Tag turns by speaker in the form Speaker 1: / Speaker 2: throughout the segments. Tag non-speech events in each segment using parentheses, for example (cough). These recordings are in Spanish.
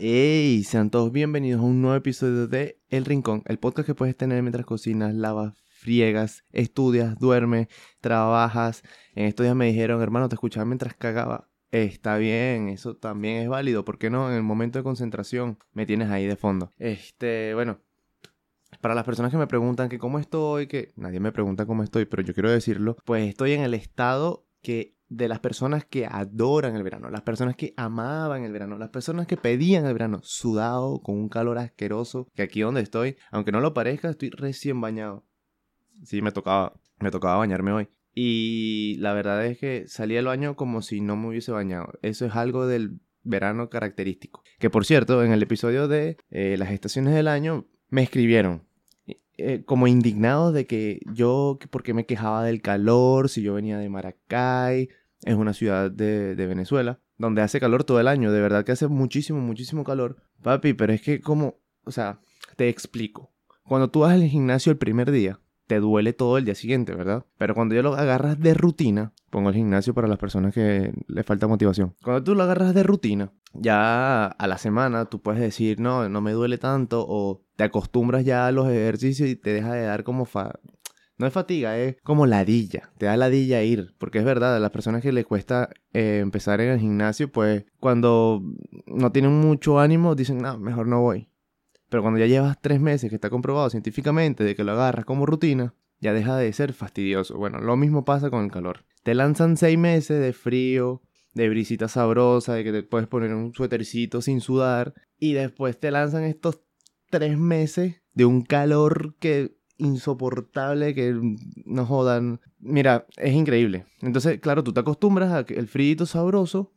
Speaker 1: Hey, sean todos bienvenidos a un nuevo episodio de El Rincón, el podcast que puedes tener mientras cocinas, lavas, friegas, estudias, duermes, trabajas. En estos días me dijeron, hermano, te escuchaba mientras cagaba. Está bien, eso también es válido, ¿por qué no? En el momento de concentración me tienes ahí de fondo. Este, bueno, para las personas que me preguntan que cómo estoy, que nadie me pregunta cómo estoy, pero yo quiero decirlo, pues estoy en el estado que de las personas que adoran el verano, las personas que amaban el verano, las personas que pedían el verano, sudado, con un calor asqueroso, que aquí donde estoy, aunque no lo parezca, estoy recién bañado. Sí, me tocaba, me tocaba bañarme hoy. Y la verdad es que salí del baño como si no me hubiese bañado. Eso es algo del verano característico. Que por cierto, en el episodio de eh, las estaciones del año, me escribieron eh, como indignados de que yo, porque me quejaba del calor, si yo venía de Maracay, es una ciudad de, de, Venezuela, donde hace calor todo el año, de verdad que hace muchísimo, muchísimo calor. Papi, pero es que como, o sea, te explico. Cuando tú vas al gimnasio el primer día, te duele todo el día siguiente, ¿verdad? Pero cuando ya lo agarras de rutina, pongo el gimnasio para las personas que les falta motivación. Cuando tú lo agarras de rutina, ya a la semana tú puedes decir, no, no me duele tanto, o te acostumbras ya a los ejercicios y te deja de dar como fa no es fatiga, es como ladilla. Te da ladilla ir. Porque es verdad, a las personas que les cuesta eh, empezar en el gimnasio, pues cuando no tienen mucho ánimo, dicen, no, mejor no voy. Pero cuando ya llevas tres meses, que está comprobado científicamente de que lo agarras como rutina, ya deja de ser fastidioso. Bueno, lo mismo pasa con el calor. Te lanzan seis meses de frío, de brisita sabrosa, de que te puedes poner un suétercito sin sudar, y después te lanzan estos tres meses de un calor que insoportable que no jodan. Mira, es increíble. Entonces, claro, tú te acostumbras a que el frío sabroso.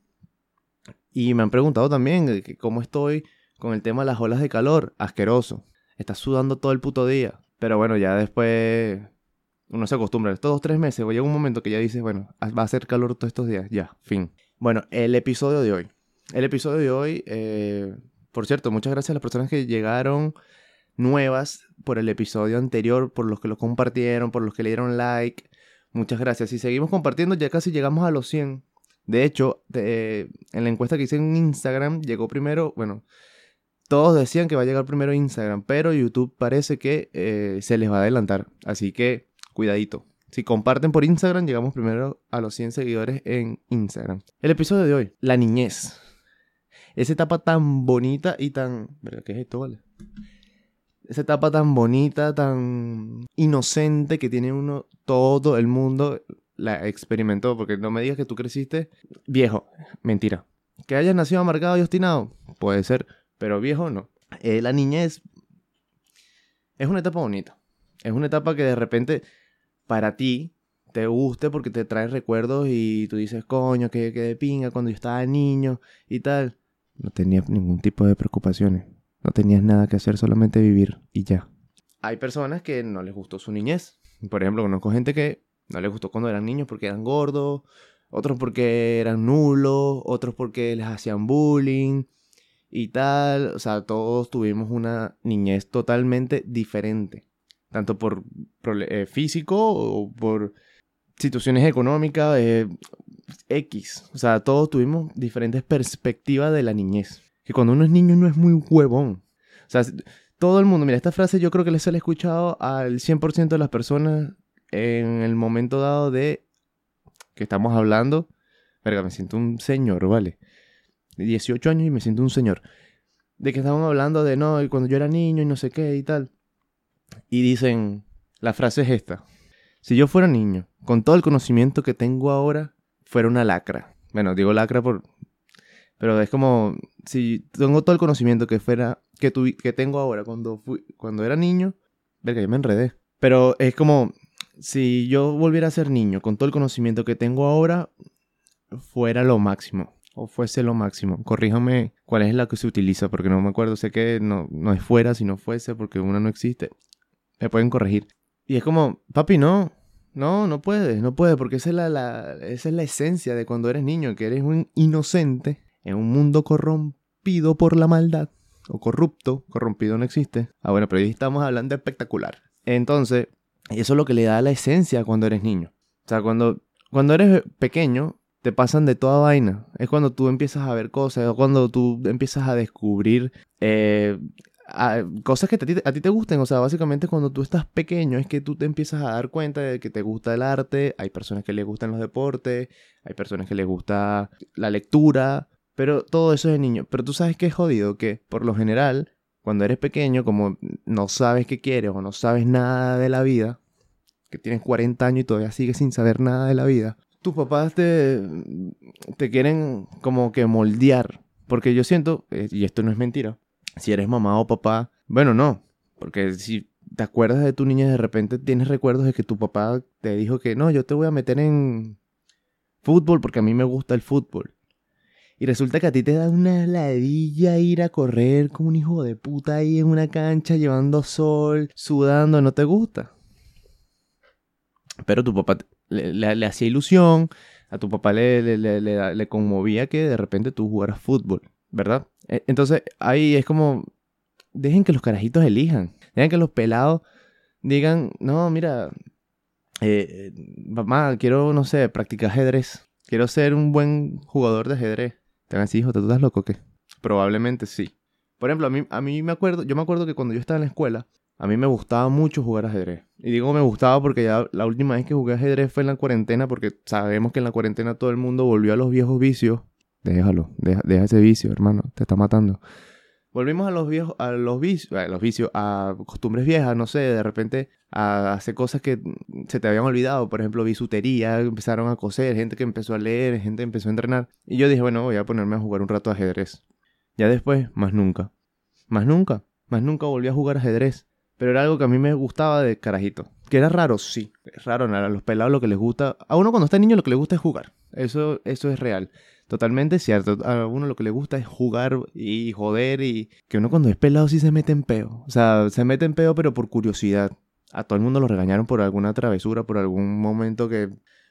Speaker 1: Y me han preguntado también cómo estoy con el tema de las olas de calor, asqueroso. Estás sudando todo el puto día. Pero bueno, ya después uno se acostumbra. Estos dos, tres meses, llega un momento que ya dices, bueno, va a hacer calor todos estos días. Ya, fin. Bueno, el episodio de hoy. El episodio de hoy, eh, por cierto, muchas gracias a las personas que llegaron nuevas por el episodio anterior, por los que lo compartieron, por los que le dieron like. Muchas gracias. Si seguimos compartiendo, ya casi llegamos a los 100. De hecho, en la encuesta que hice en Instagram, llegó primero, bueno, todos decían que va a llegar primero Instagram, pero YouTube parece que eh, se les va a adelantar. Así que cuidadito. Si comparten por Instagram, llegamos primero a los 100 seguidores en Instagram. El episodio de hoy, la niñez. Esa etapa tan bonita y tan... ¿Qué es esto, vale? Esa etapa tan bonita, tan inocente que tiene uno, todo el mundo la experimentó. Porque no me digas que tú creciste viejo. Mentira. Que hayas nacido amargado y obstinado. Puede ser pero viejo no. Eh, la niñez es una etapa bonita. Es una etapa que de repente para ti te guste porque te trae recuerdos y tú dices, coño, que, que de pinga cuando yo estaba niño y tal. No tenías ningún tipo de preocupaciones. No tenías nada que hacer, solamente vivir y ya. Hay personas que no les gustó su niñez. Por ejemplo, conozco gente que no les gustó cuando eran niños porque eran gordos, otros porque eran nulos, otros porque les hacían bullying, y tal. O sea, todos tuvimos una niñez totalmente diferente. Tanto por eh, físico o por situaciones económicas, eh, X. O sea, todos tuvimos diferentes perspectivas de la niñez. Que cuando uno es niño no es muy huevón. O sea, todo el mundo, mira, esta frase yo creo que les he escuchado al 100% de las personas en el momento dado de que estamos hablando. Verga, me siento un señor, ¿vale? 18 años y me siento un señor. De que estamos hablando de no, y cuando yo era niño y no sé qué y tal. Y dicen, la frase es esta. Si yo fuera niño, con todo el conocimiento que tengo ahora, fuera una lacra. Bueno, digo lacra por... Pero es como, si tengo todo el conocimiento que fuera, que, que tengo ahora cuando, fui, cuando era niño, verga, yo me enredé. Pero es como, si yo volviera a ser niño, con todo el conocimiento que tengo ahora, fuera lo máximo o fuese lo máximo. Corríjame cuál es la que se utiliza, porque no me acuerdo. Sé que no, no es fuera, si no fuese, porque una no existe. Me pueden corregir. Y es como, papi, no. No, no puedes, no puedes, porque esa es la, esa es la esencia de cuando eres niño, que eres un inocente en un mundo corrompido por la maldad. O corrupto, corrompido no existe. Ah, bueno, pero hoy estamos hablando de espectacular. Entonces, eso es lo que le da la esencia cuando eres niño. O sea, cuando, cuando eres pequeño, te pasan de toda vaina. Es cuando tú empiezas a ver cosas, o cuando tú empiezas a descubrir eh, cosas que a ti, te gusten. O sea, básicamente cuando tú estás pequeño es que tú te empiezas a dar cuenta de que te gusta el arte. Hay personas que les gustan los deportes, hay personas que les gusta la lectura, pero todo eso es de niño. Pero tú sabes que es jodido, que por lo general, cuando eres pequeño, como no sabes qué quieres o no sabes nada de la vida, que tienes 40 años y todavía sigues sin saber nada de la vida, tus papás te, te quieren como que moldear. Porque yo siento, eh, y esto no es mentira, si eres mamá o papá, bueno, no, porque si te acuerdas de tu niña de repente tienes recuerdos de que tu papá te dijo que no, yo te voy a meter en fútbol porque a mí me gusta el fútbol. Y resulta que a ti te da una ladilla ir a correr como un hijo de puta ahí en una cancha llevando sol, sudando, no te gusta. Pero tu papá le, hacía ilusión, a tu papá le, le, conmovía que de repente tú jugaras fútbol, ¿verdad? E, entonces ahí es como, dejen que los carajitos elijan, dejen que los pelados digan, no, mira, eh, mamá, quiero, no sé, practicar ajedrez, quiero ser un buen jugador de ajedrez. Te van a decir, hijo, ¿tú estás loco o qué? Probablemente sí. Por ejemplo, a mí, a mí me acuerdo, yo me acuerdo que cuando yo estaba en la escuela, a mí me gustaba mucho jugar ajedrez. Y digo me gustaba porque ya la última vez que jugué ajedrez fue en la cuarentena, porque sabemos que en la cuarentena todo el mundo volvió a los viejos vicios. Déjalo, deja, ese vicio, hermano, te está matando. Volvimos a los viejos, a los vicios, a costumbres viejas, no sé, de repente a hacer cosas que se te habían olvidado, por ejemplo, bisutería, empezaron a coser, gente que empezó a leer, gente que empezó a entrenar. Y yo dije, bueno, voy a ponerme a jugar un rato ajedrez. Ya después, más nunca. Más nunca. Más nunca volví a jugar ajedrez. Pero era algo que a mí me gustaba de carajito. Que era raro, sí. Es raro, a los pelados lo que les gusta. A uno cuando está niño lo que le gusta es jugar. Eso, eso es real. Totalmente cierto. A uno lo que le gusta es jugar y joder y que uno cuando es pelado sí se mete en peo. O sea, se mete en peo pero por curiosidad. A todo el mundo lo regañaron por alguna travesura, por algún momento que...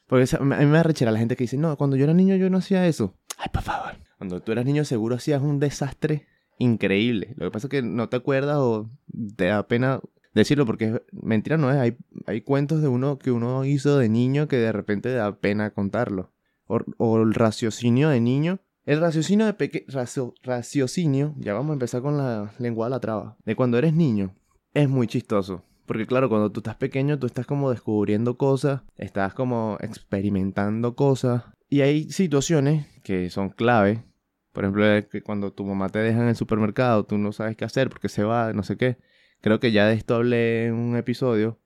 Speaker 1: Porque a mí me arrechera la gente que dice, no, cuando yo era niño yo no hacía eso. Ay, por favor. Cuando tú eras niño seguro hacías un desastre increíble. Lo que pasa es que no te acuerdas o te da pena decirlo porque mentira no es. Hay, hay cuentos de uno que uno hizo de niño que de repente da pena contarlo. O, el raciocinio de niño. El raciocinio de pequeño... raciocinio, ya vamos a empezar con la lengua de la traba. De cuando eres niño, es muy chistoso. Porque claro, cuando tú estás pequeño, tú estás como descubriendo cosas, estás como experimentando cosas. Y hay situaciones que son clave por ejemplo, que cuando tu mamá te deja en el supermercado, tú no sabes qué hacer porque se va, no sé qué. Creo que ya de esto hablé en un episodio.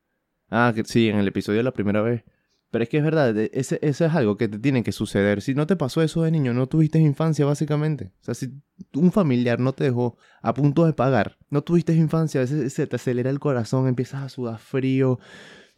Speaker 1: Ah, sí, en el episodio de la primera vez. Pero es que es verdad, eso es algo que te tiene que suceder. Si no te pasó eso de niño, no tuviste infancia, básicamente. O sea, si un familiar no te dejó a punto de pagar, no tuviste infancia, a veces se te acelera el corazón, empiezas a sudar frío,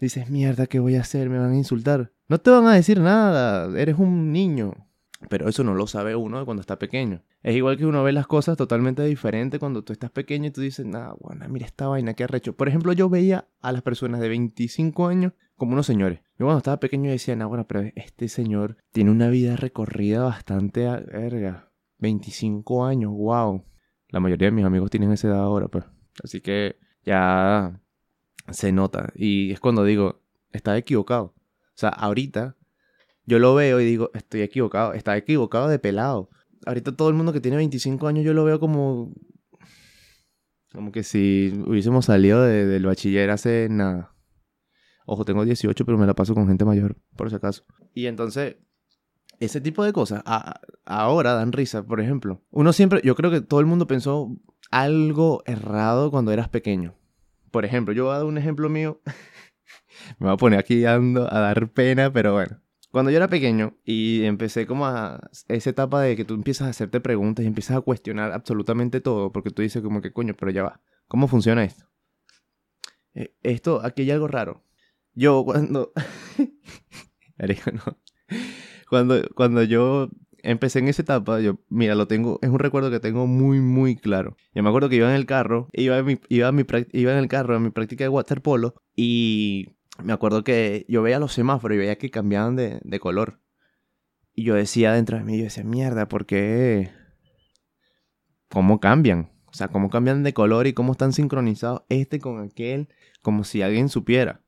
Speaker 1: dices, mierda, ¿qué voy a hacer? Me van a insultar. No te van a decir nada, eres un niño. Pero eso no lo sabe uno cuando está pequeño. Es igual que uno ve las cosas totalmente diferente cuando tú estás pequeño y tú dices, nada, bueno, mira esta vaina que arrecho. Por ejemplo, yo veía a las personas de 25 años como unos señores. Yo cuando estaba pequeño decía, nada, bueno, pero este señor tiene una vida recorrida bastante verga. 25 años, wow. La mayoría de mis amigos tienen esa edad ahora, pues. Así que ya se nota. Y es cuando digo, estaba equivocado. O sea, ahorita yo lo veo y digo, estoy equivocado, está equivocado de pelado. Ahorita todo el mundo que tiene 25 años yo lo veo como... Como que si hubiésemos salido del bachiller hace nada. Ojo, tengo 18, pero me la paso con gente mayor, por si acaso. Y entonces, ese tipo de cosas ahora dan risa, por ejemplo. Uno siempre, yo creo que todo el mundo pensó algo errado cuando eras pequeño. Por ejemplo, yo voy a dar un ejemplo mío. (laughs) me voy a poner aquí dando a dar pena, pero bueno. Cuando yo era pequeño y empecé como a esa etapa de que tú empiezas a hacerte preguntas y empiezas a cuestionar absolutamente todo, porque tú dices como que coño, pero ya va, ¿cómo funciona esto? Eh, esto, aquí hay algo raro. Yo cuando... (laughs) Cuando, cuando yo empecé en esa etapa, yo, mira, lo tengo, es un recuerdo que tengo muy, muy claro. Yo me acuerdo que iba en el carro, iba, iba en el carro a mi práctica de waterpolo y me acuerdo que yo veía los semáforos y veía que cambiaban de, de color. Y yo decía dentro de mí, yo decía, mierda, ¿por qué? ¿Cómo cambian? O sea, ¿cómo cambian de color y cómo están sincronizados este con aquel? Como si alguien supiera.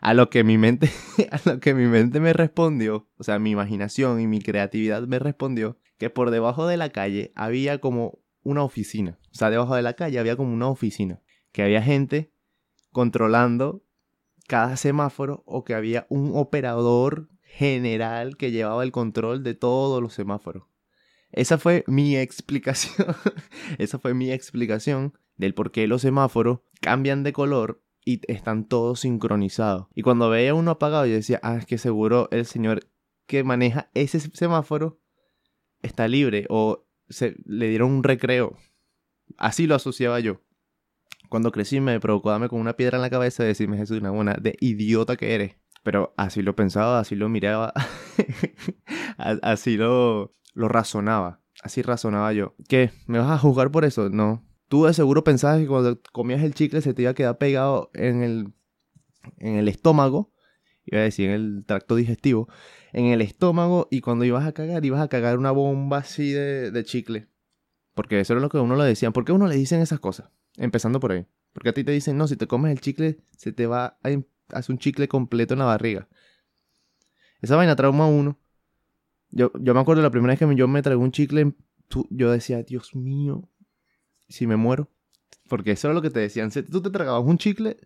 Speaker 1: A lo que mi mente, (laughs) a lo que mi mente me respondió, o sea, mi imaginación y mi creatividad me respondió que por debajo de la calle había como una oficina. O sea, debajo de la calle había como una oficina. Que había gente controlando cada semáforo o que había un operador general que llevaba el control de todos los semáforos. Esa fue mi (laughs) explicación. Esa fue mi explicación del por qué los semáforos cambian de color y están todos sincronizados. Y cuando veía uno apagado, yo decía, ah, es que seguro el señor que maneja ese semáforo está libre o se, le dieron un recreo. Así lo asociaba yo. Cuando crecí me provocó darme con una piedra en la cabeza y decirme, Jesús, una buena de idiota que eres. Pero así lo pensaba, así lo miraba, (laughs) así lo, razonaba. Así razonaba yo. ¿Qué? ¿Me vas a juzgar por eso? No. Tú de seguro pensabas que cuando comías el chicle se te iba a quedar pegado en el, en el estómago. Iba a decir en el tracto digestivo. En el estómago y cuando ibas a cagar, ibas a cagar una bomba así de, de chicle. Porque eso era lo que uno le decían. ¿Por qué uno le dicen esas cosas? Empezando por ahí. Porque a ti te dicen, no, si te comes el chicle, se te va a hacer un chicle completo en la barriga. Esa vaina trauma uno. Yo, yo me acuerdo la primera vez que yo me tragué un chicle, yo decía, Dios mío, si me muero. Porque eso era lo que te decían. Si tú te tragabas un chicle,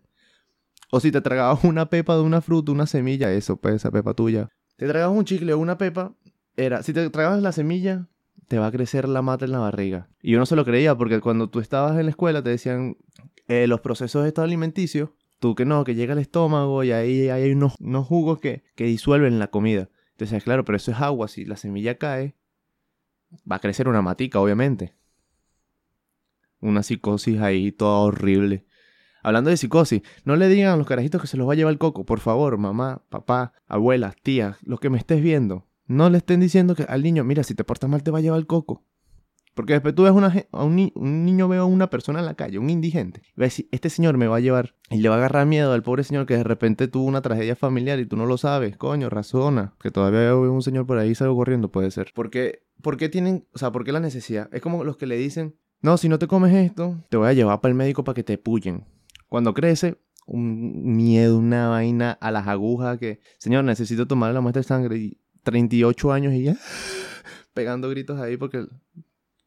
Speaker 1: o si te tragabas una pepa de una fruta, una semilla, eso, pues esa pepa tuya. Te tragabas un chicle o una pepa, era, si te tragabas la semilla, te va a crecer la mata en la barriga. Y yo no se lo creía porque cuando tú estabas en la escuela te decían eh, los procesos de estado alimenticio, tú que no, que llega al estómago y ahí hay unos, unos jugos que, que disuelven la comida. Entonces, claro, pero eso es agua, si la semilla cae, va a crecer una matica, obviamente. Una psicosis ahí toda horrible. Hablando de psicosis, no le digan a los carajitos que se los va a llevar el coco, por favor, mamá, papá, abuelas, tías, los que me estés viendo. No le estén diciendo que al niño, mira, si te portas mal te va a llevar el coco. Porque después tú ves a un, niño, veo a una persona en la calle, un indigente, y va a decir, este señor me va a llevar, y le va a agarrar miedo al pobre señor que de repente tuvo una tragedia familiar y tú no lo sabes, coño, razona, que todavía veo un señor por ahí salgo corriendo, puede ser. Porque, ¿por qué tienen, o sea, por qué la necesidad? Es como los que le dicen, no, si no te comes esto, te voy a llevar para el médico para que te pullen. Cuando crece, un miedo, una vaina a las agujas que, señor, necesito tomar la muestra de sangre 38 años y ya pegando gritos ahí porque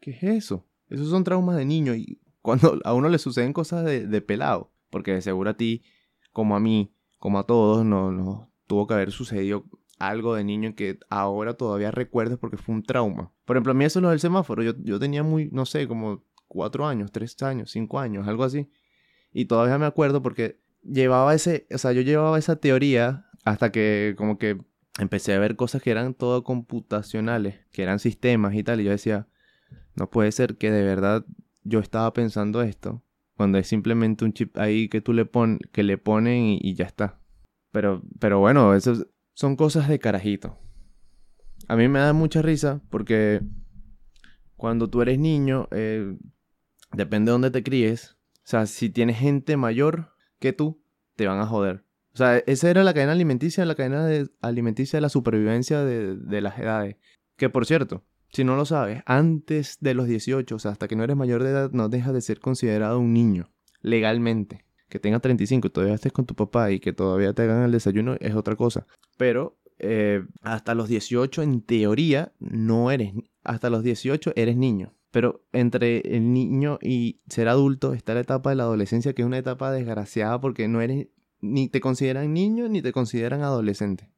Speaker 1: ¿qué es eso? Esos son traumas de niño y cuando a uno le suceden cosas de, pelado, porque de seguro a ti, como a mí, como a todos, no, no tuvo que haber sucedido algo de niño que ahora todavía recuerdes porque fue un trauma. Por ejemplo, a mí eso es lo del semáforo. Yo, yo tenía muy, no sé, como cuatro años, tres años, cinco años, algo así. Y todavía me acuerdo porque llevaba ese, o sea, yo llevaba esa teoría hasta que como que empecé a ver cosas que eran todo computacionales, que eran sistemas y tal, y yo decía, no puede ser que de verdad yo estaba pensando esto, cuando es simplemente un chip ahí que tú le pon, que le ponen y, ya está. Pero, pero bueno, eso son cosas de carajito. A mí me da mucha risa porque cuando tú eres niño, eh, depende de dónde te críes. O sea, si tienes gente mayor que tú, te van a joder. O sea, esa era la cadena alimenticia, la cadena de alimenticia de la supervivencia de, las edades. Que por cierto, si no lo sabes, antes de los 18, o sea, hasta que no eres mayor de edad, no dejas de ser considerado un niño, legalmente. Que tenga 35 y todavía estés con tu papá y que todavía te hagan el desayuno es otra cosa. Pero eh, hasta los 18, en teoría, no eres. Hasta los 18 eres niño. Pero entre el niño y ser adulto está la etapa de la adolescencia, que es una etapa desgraciada porque no eres ni te consideran niño ni te consideran adolescente,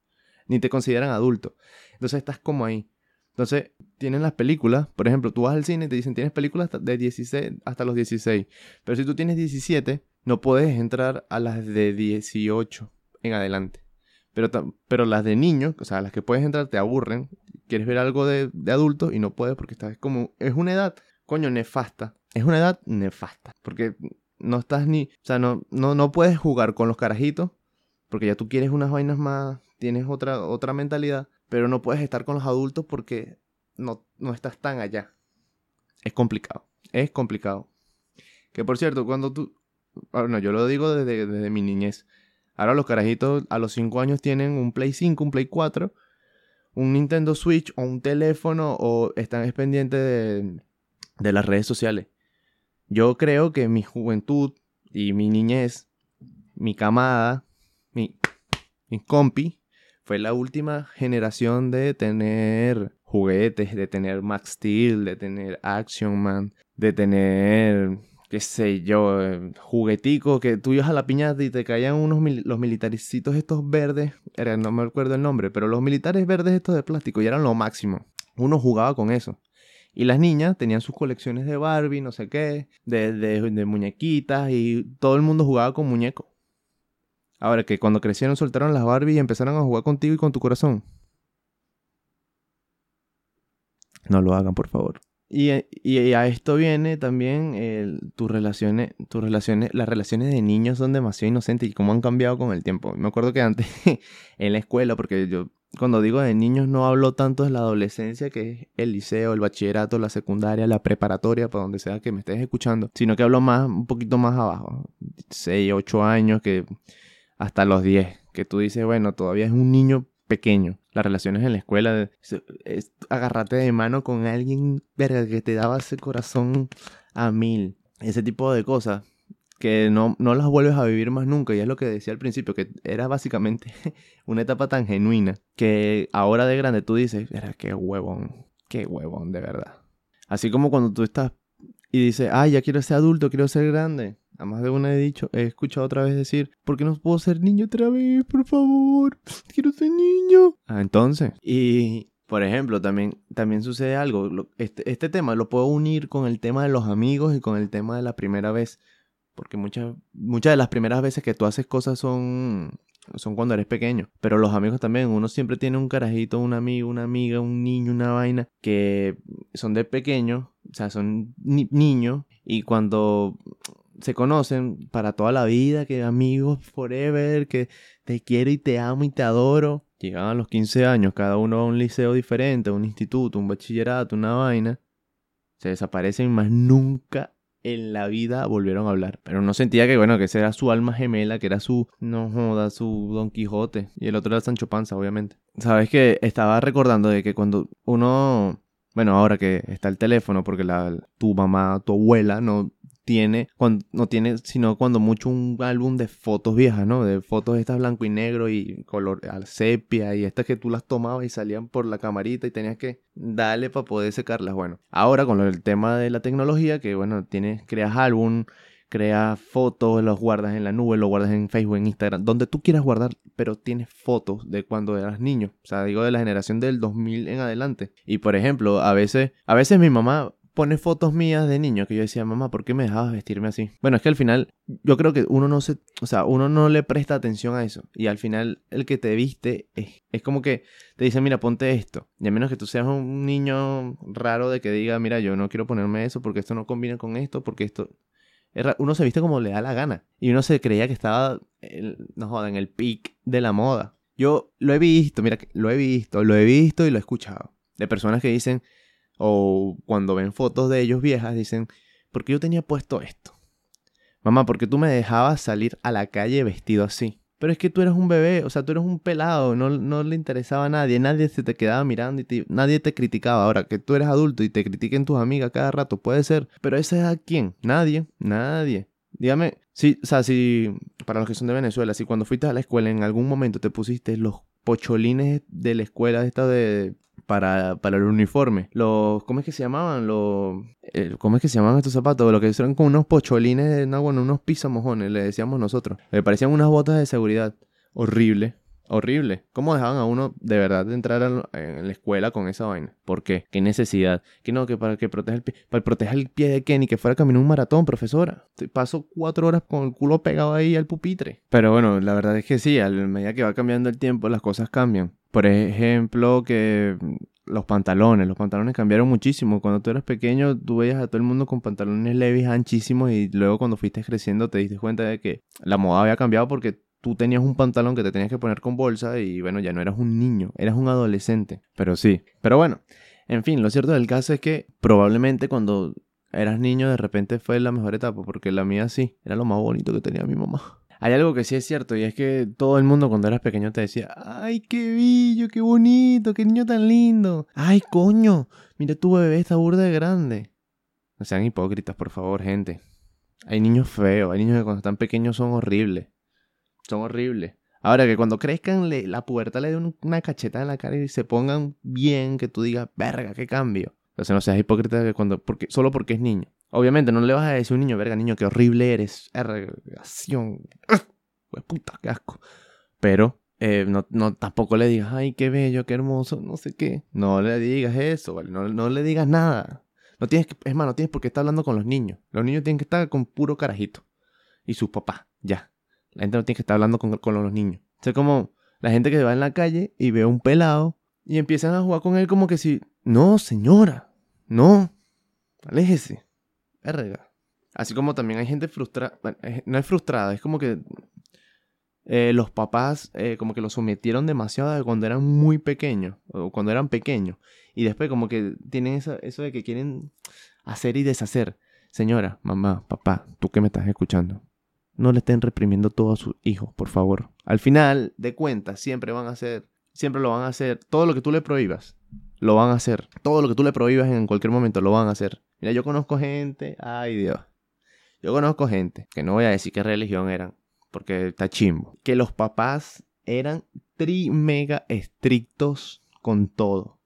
Speaker 1: ni te consideran adulto. Entonces estás como ahí. Entonces, tienen las películas, por ejemplo, tú vas al cine y te dicen, tienes películas de 16 hasta los 16, pero si tú tienes 17, no puedes entrar a las de 18 en adelante. Pero, pero las de niños, o sea, las que puedes entrar te aburren, quieres ver algo de, de adulto y no puedes porque estás como, es una edad, coño, nefasta. Es una edad nefasta, porque no estás ni, o sea, no, no, no puedes jugar con los carajitos, porque ya tú quieres unas vainas más, tienes otra, otra mentalidad, pero no puedes estar con los adultos porque no, no estás tan allá. Es complicado, es complicado. Que por cierto, cuando tú, bueno, ah, yo lo digo desde, desde mi niñez, ahora los carajitos a los 5 años tienen un Play 5, un Play 4, un Nintendo Switch o un teléfono o están pendientes de, de las redes sociales. Yo creo que mi juventud y mi niñez, mi camada, mi, mi compi, fue la última generación de tener juguetes, de tener Max Steel, de tener Action Man, de tener, qué sé yo, eh, jugueticos que tú ibas a la piñata y te caían unos los militaricitos estos verdes, era, no me acuerdo el nombre, pero los militares verdes estos de plástico y eran lo máximo. Uno jugaba con eso. Y las niñas tenían sus colecciones de Barbie, no sé qué, de, de, muñequitas y todo el mundo jugaba con muñecos. Ahora que cuando crecieron soltaron las Barbie y empezaron a jugar contigo y con tu corazón. No lo hagan, por favor. Y, a esto viene también tus relaciones, tus relaciones, las relaciones de niños son demasiado inocentes y cómo han cambiado con el tiempo. Me acuerdo que antes (laughs) en la escuela, porque yo cuando digo de niños no hablo tanto de la adolescencia, que es el liceo, el bachillerato, la secundaria, la preparatoria, para donde sea que me estés escuchando, sino que hablo más, un poquito más abajo, 6, 8 años, que hasta los 10, que tú dices, bueno, todavía es un niño pequeño. Las relaciones en la escuela, es, de mano con alguien, que te daba ese corazón a mil. Ese tipo de cosas que no, no las vuelves a vivir más nunca. Y es lo que decía al principio, que era básicamente (laughs) una etapa tan genuina que ahora de grande tú dices, era qué huevón, qué huevón, de verdad. Así como cuando tú estás y dices, ay, ya quiero ser adulto, quiero ser grande. A más de una he dicho, he escuchado otra vez decir, ¿por qué no puedo ser niño otra vez? Por favor, quiero ser niño. Ah, entonces. Y, por ejemplo, también, también sucede algo. Este, este tema lo puedo unir con el tema de los amigos y con el tema de la primera vez. Porque muchas, muchas de las primeras veces que tú haces cosas son, son cuando eres pequeño. Pero los amigos también, uno siempre tiene un carajito, un amigo, una amiga, un niño, una vaina, que son de pequeño, o sea, son niños. Y cuando se conocen para toda la vida, que amigos forever, que te quiero y te amo y te adoro. Llegan a los 15 años, cada uno a un liceo diferente, a un instituto, un bachillerato, una vaina. Se desaparecen más nunca en la vida volvieron a hablar. Pero no sentía que, bueno, que ese era su alma gemela, que era su, no joda, su Don Quijote. Y el otro era Sancho Panza, obviamente. Sabes que estaba recordando de que cuando uno, bueno, ahora que está el teléfono, porque la, tu mamá, tu abuela, no tiene, cuando, no tiene, sino cuando mucho un álbum de fotos viejas, ¿no? De fotos estas blanco y negro y color al sepia y estas que tú las tomabas y salían por la camarita y tenías que darle para poder secarlas. Bueno, ahora con el tema de la tecnología, que bueno, tienes, creas álbum, creas fotos, los guardas en la nube, los guardas en Facebook, en Instagram, donde tú quieras guardar, pero tienes fotos de cuando eras niño, o sea, digo de la generación del 2000 en adelante. Y por ejemplo, a veces, a veces mi mamá pone fotos mías de niño que yo decía, mamá, ¿por qué me dejabas vestirme así? Bueno, es que al final yo creo que uno no se, o sea, uno no le presta atención a eso. Y al final el que te viste es, es como que te dice, mira, ponte esto. Y a menos que tú seas un niño raro de que diga, mira, yo no quiero ponerme eso porque esto no combina con esto, porque esto... Uno se viste como le da la gana. Y uno se creía que estaba, no joda, en el peak de la moda. Yo lo he visto, mira, lo he visto, lo he visto y lo he escuchado. De personas que dicen, o cuando ven fotos de ellos viejas, dicen, ¿por qué yo tenía puesto esto? Mamá, ¿por qué tú me dejabas salir a la calle vestido así? Pero es que tú eres un bebé, o sea, tú eres un pelado, no, no le interesaba a nadie, nadie se te quedaba mirando y nadie te criticaba. Ahora que tú eres adulto y te critiquen tus amigas cada rato, puede ser, pero ese es a quién? Nadie, nadie. Dígame, si, o sea, si, para los que son de Venezuela, si cuando fuiste a la escuela en algún momento te pusiste los pocholines de la escuela esta de para, para el uniforme. Los, ¿cómo es que se llamaban? Los, eh, ¿cómo es que se llamaban estos zapatos? Lo que eran como unos pocholines, no, bueno, unos pisamojones, le decíamos nosotros. Me parecían unas botas de seguridad. Horrible. Horrible. ¿Cómo dejaban a uno de verdad de entrar en la escuela con esa vaina? ¿Por qué? ¿Qué necesidad? Que no, que para que proteja el pie, para proteger el pie de Kenny, que fuera a caminar un maratón, profesora. Paso cuatro horas con el culo pegado ahí al pupitre. Pero bueno, la verdad es que sí, a medida que va cambiando el tiempo, las cosas cambian. Por ejemplo, que los pantalones, los pantalones cambiaron muchísimo. Cuando tú eras pequeño, tú veías a todo el mundo con pantalones levis, anchísimos, y luego cuando fuiste creciendo te diste cuenta de que la moda había cambiado porque tú tenías un pantalón que te tenías que poner con bolsa y bueno, ya no eras un niño, eras un adolescente. Pero sí, pero bueno, en fin, lo cierto del caso es que probablemente cuando eras niño de repente fue la mejor etapa, porque la mía sí, era lo más bonito que tenía mi mamá. (laughs) Hay algo que sí es cierto y es que todo el mundo cuando eras pequeño te decía, ay, qué bello, qué bonito, qué niño tan lindo. Ay, coño, mira tu bebé está burda de grande. No sean hipócritas, por favor, gente. Hay niños feos, hay niños que cuando están pequeños son horribles. Son horribles. Ahora que cuando crezcan, la puerta le dé una cacheta en la cara y se pongan bien, que tú digas, verga, qué cambio. Entonces no seas hipócrita que cuando, porque, solo porque es niño. Obviamente no le vas a decir a un niño, verga, niño, qué horrible eres. Ergación. Pues puta, qué. Pero eh, no, no, tampoco le digas, ay, qué bello, qué hermoso, no sé qué. No le digas eso, ¿vale? No, no le digas nada. No tienes que, es más, no tienes por qué estar hablando con los niños. Los niños tienen que estar con puro carajito. Y sus papás, ya. La gente no tiene que estar hablando con, los niños. O sea, como la gente que va en la calle y ve a un pelado y empiezan a jugar con él como que si, no, señora, no, aléjese. Verga. Así como también hay gente frustrada, no es frustrada, es como que eh, los papás eh, como que lo sometieron demasiado cuando eran muy pequeños, o cuando eran pequeños, y después como que tienen eso, eso de que quieren hacer y deshacer. Señora, mamá, papá, tú que me estás escuchando, no le estén reprimiendo todo a sus hijos, por favor. Al final de cuentas, siempre van a hacer, siempre lo van a hacer, todo lo que tú le prohíbas, lo van a hacer. Todo lo que tú le prohíbas en cualquier momento, lo van a hacer. Mira, yo conozco gente, ay Dios. Yo conozco gente, que no voy a decir qué religión eran, porque está chimbo. Que los papás eran tri mega estrictos con todo.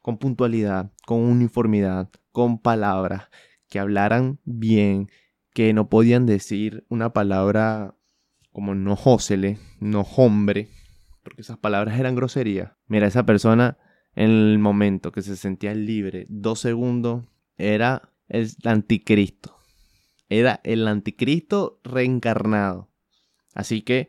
Speaker 1: Con puntualidad, con uniformidad, con palabras, que hablaran bien, que no podían decir una palabra como no jósele, no hombre, porque esas palabras eran groserías. Mira, esa persona en el momento que se sentía libre, dos segundos, era el anticristo. Era el anticristo reencarnado. Así que,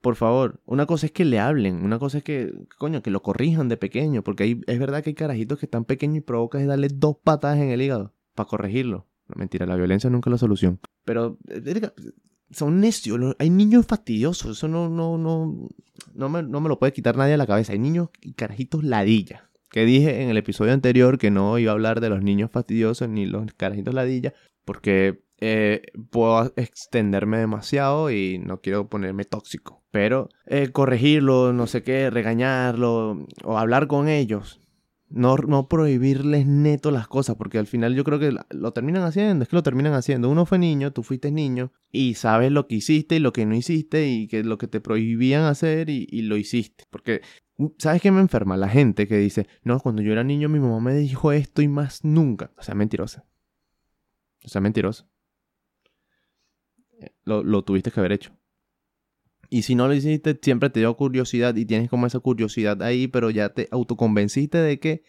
Speaker 1: por favor, una cosa es que le hablen, una cosa es que, coño, que lo corrijan de pequeño, porque es verdad que hay carajitos que están pequeños y provocas darle dos patadas en el hígado para corregirlo. No, mentira, la violencia nunca es la solución. Pero, son necios, hay niños fastidiosos, eso no, no, no, no me, no me lo puede quitar nadie de la cabeza. Hay niños y carajitos ladilla. Que dije en el episodio anterior que no iba a hablar de los niños fastidiosos ni los carajitos ladilla, porque eh, puedo extenderme demasiado y no quiero ponerme tóxico. Pero eh, corregirlo, no sé qué, regañarlo o hablar con ellos. No, no prohibirles neto las cosas, porque al final yo creo que lo terminan haciendo, es que lo terminan haciendo. Uno fue niño, tú fuiste niño, y sabes lo que hiciste y lo que no hiciste, y que lo que te prohibían hacer y, y lo hiciste. Porque ¿Sabes qué me enferma? La gente que dice, no, cuando yo era niño mi mamá me dijo esto y más nunca. O sea, mentirosa. O sea, mentirosa lo, tuviste que haber hecho. Y si no lo hiciste, siempre te dio curiosidad y tienes como esa curiosidad ahí, pero ya te autoconvenciste de que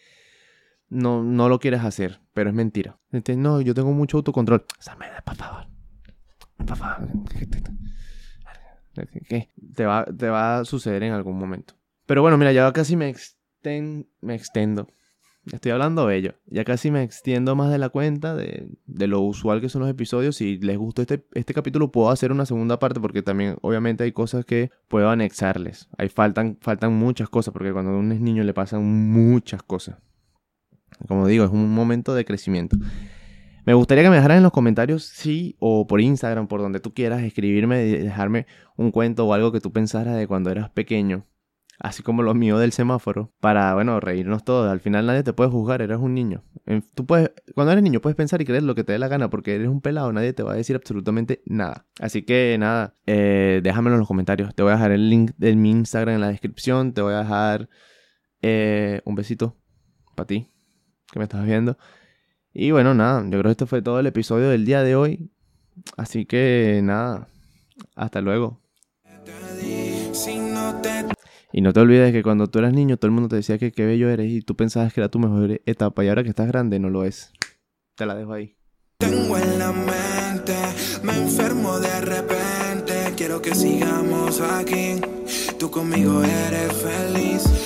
Speaker 1: no, no lo quieres hacer, pero es mentira. no, yo tengo mucho autocontrol. por favor. Por favor. (laughs) Te va, te va a suceder en algún momento. Pero bueno, mira, ya casi me, me extendo. Estoy hablando bello. Ya casi me extiendo más de la cuenta de, lo usual que son los episodios. Si les gustó este, este capítulo, puedo hacer una segunda parte porque también obviamente hay cosas que puedo anexarles. Hay faltan, faltan muchas cosas porque cuando uno es niño le pasan muchas cosas. Como digo, es un momento de crecimiento. Me gustaría que me dejaran en los comentarios, sí, o por Instagram, por donde tú quieras, escribirme dejarme un cuento o algo que tú pensaras de cuando eras pequeño así como lo mío del semáforo, para, bueno, reírnos todos. Al final nadie te puede juzgar, eres un niño. Tú puedes, cuando eres niño puedes pensar y creer lo que te dé la gana porque eres un pelado, nadie te va a decir absolutamente nada. Así que nada, eh, déjamelo en los comentarios. Te voy a dejar el link de mi Instagram en la descripción, te voy a dejar eh, un besito para ti que me estás viendo. Y bueno, nada, yo creo que esto fue todo el episodio del día de hoy. Así que nada, hasta luego. Y no te olvides que cuando tú eras niño todo el mundo te decía que qué bello eres y tú pensabas que era tu mejor etapa y ahora que estás grande no lo es. Te la dejo ahí. Tengo en la mente, me enfermo de repente, quiero que sigamos aquí, tú conmigo eres feliz.